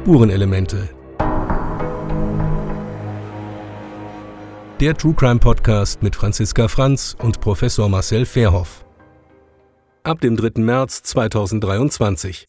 Spurenelemente. Der True Crime Podcast mit Franziska Franz und Professor Marcel Fairhoff. Ab dem 3. März 2023.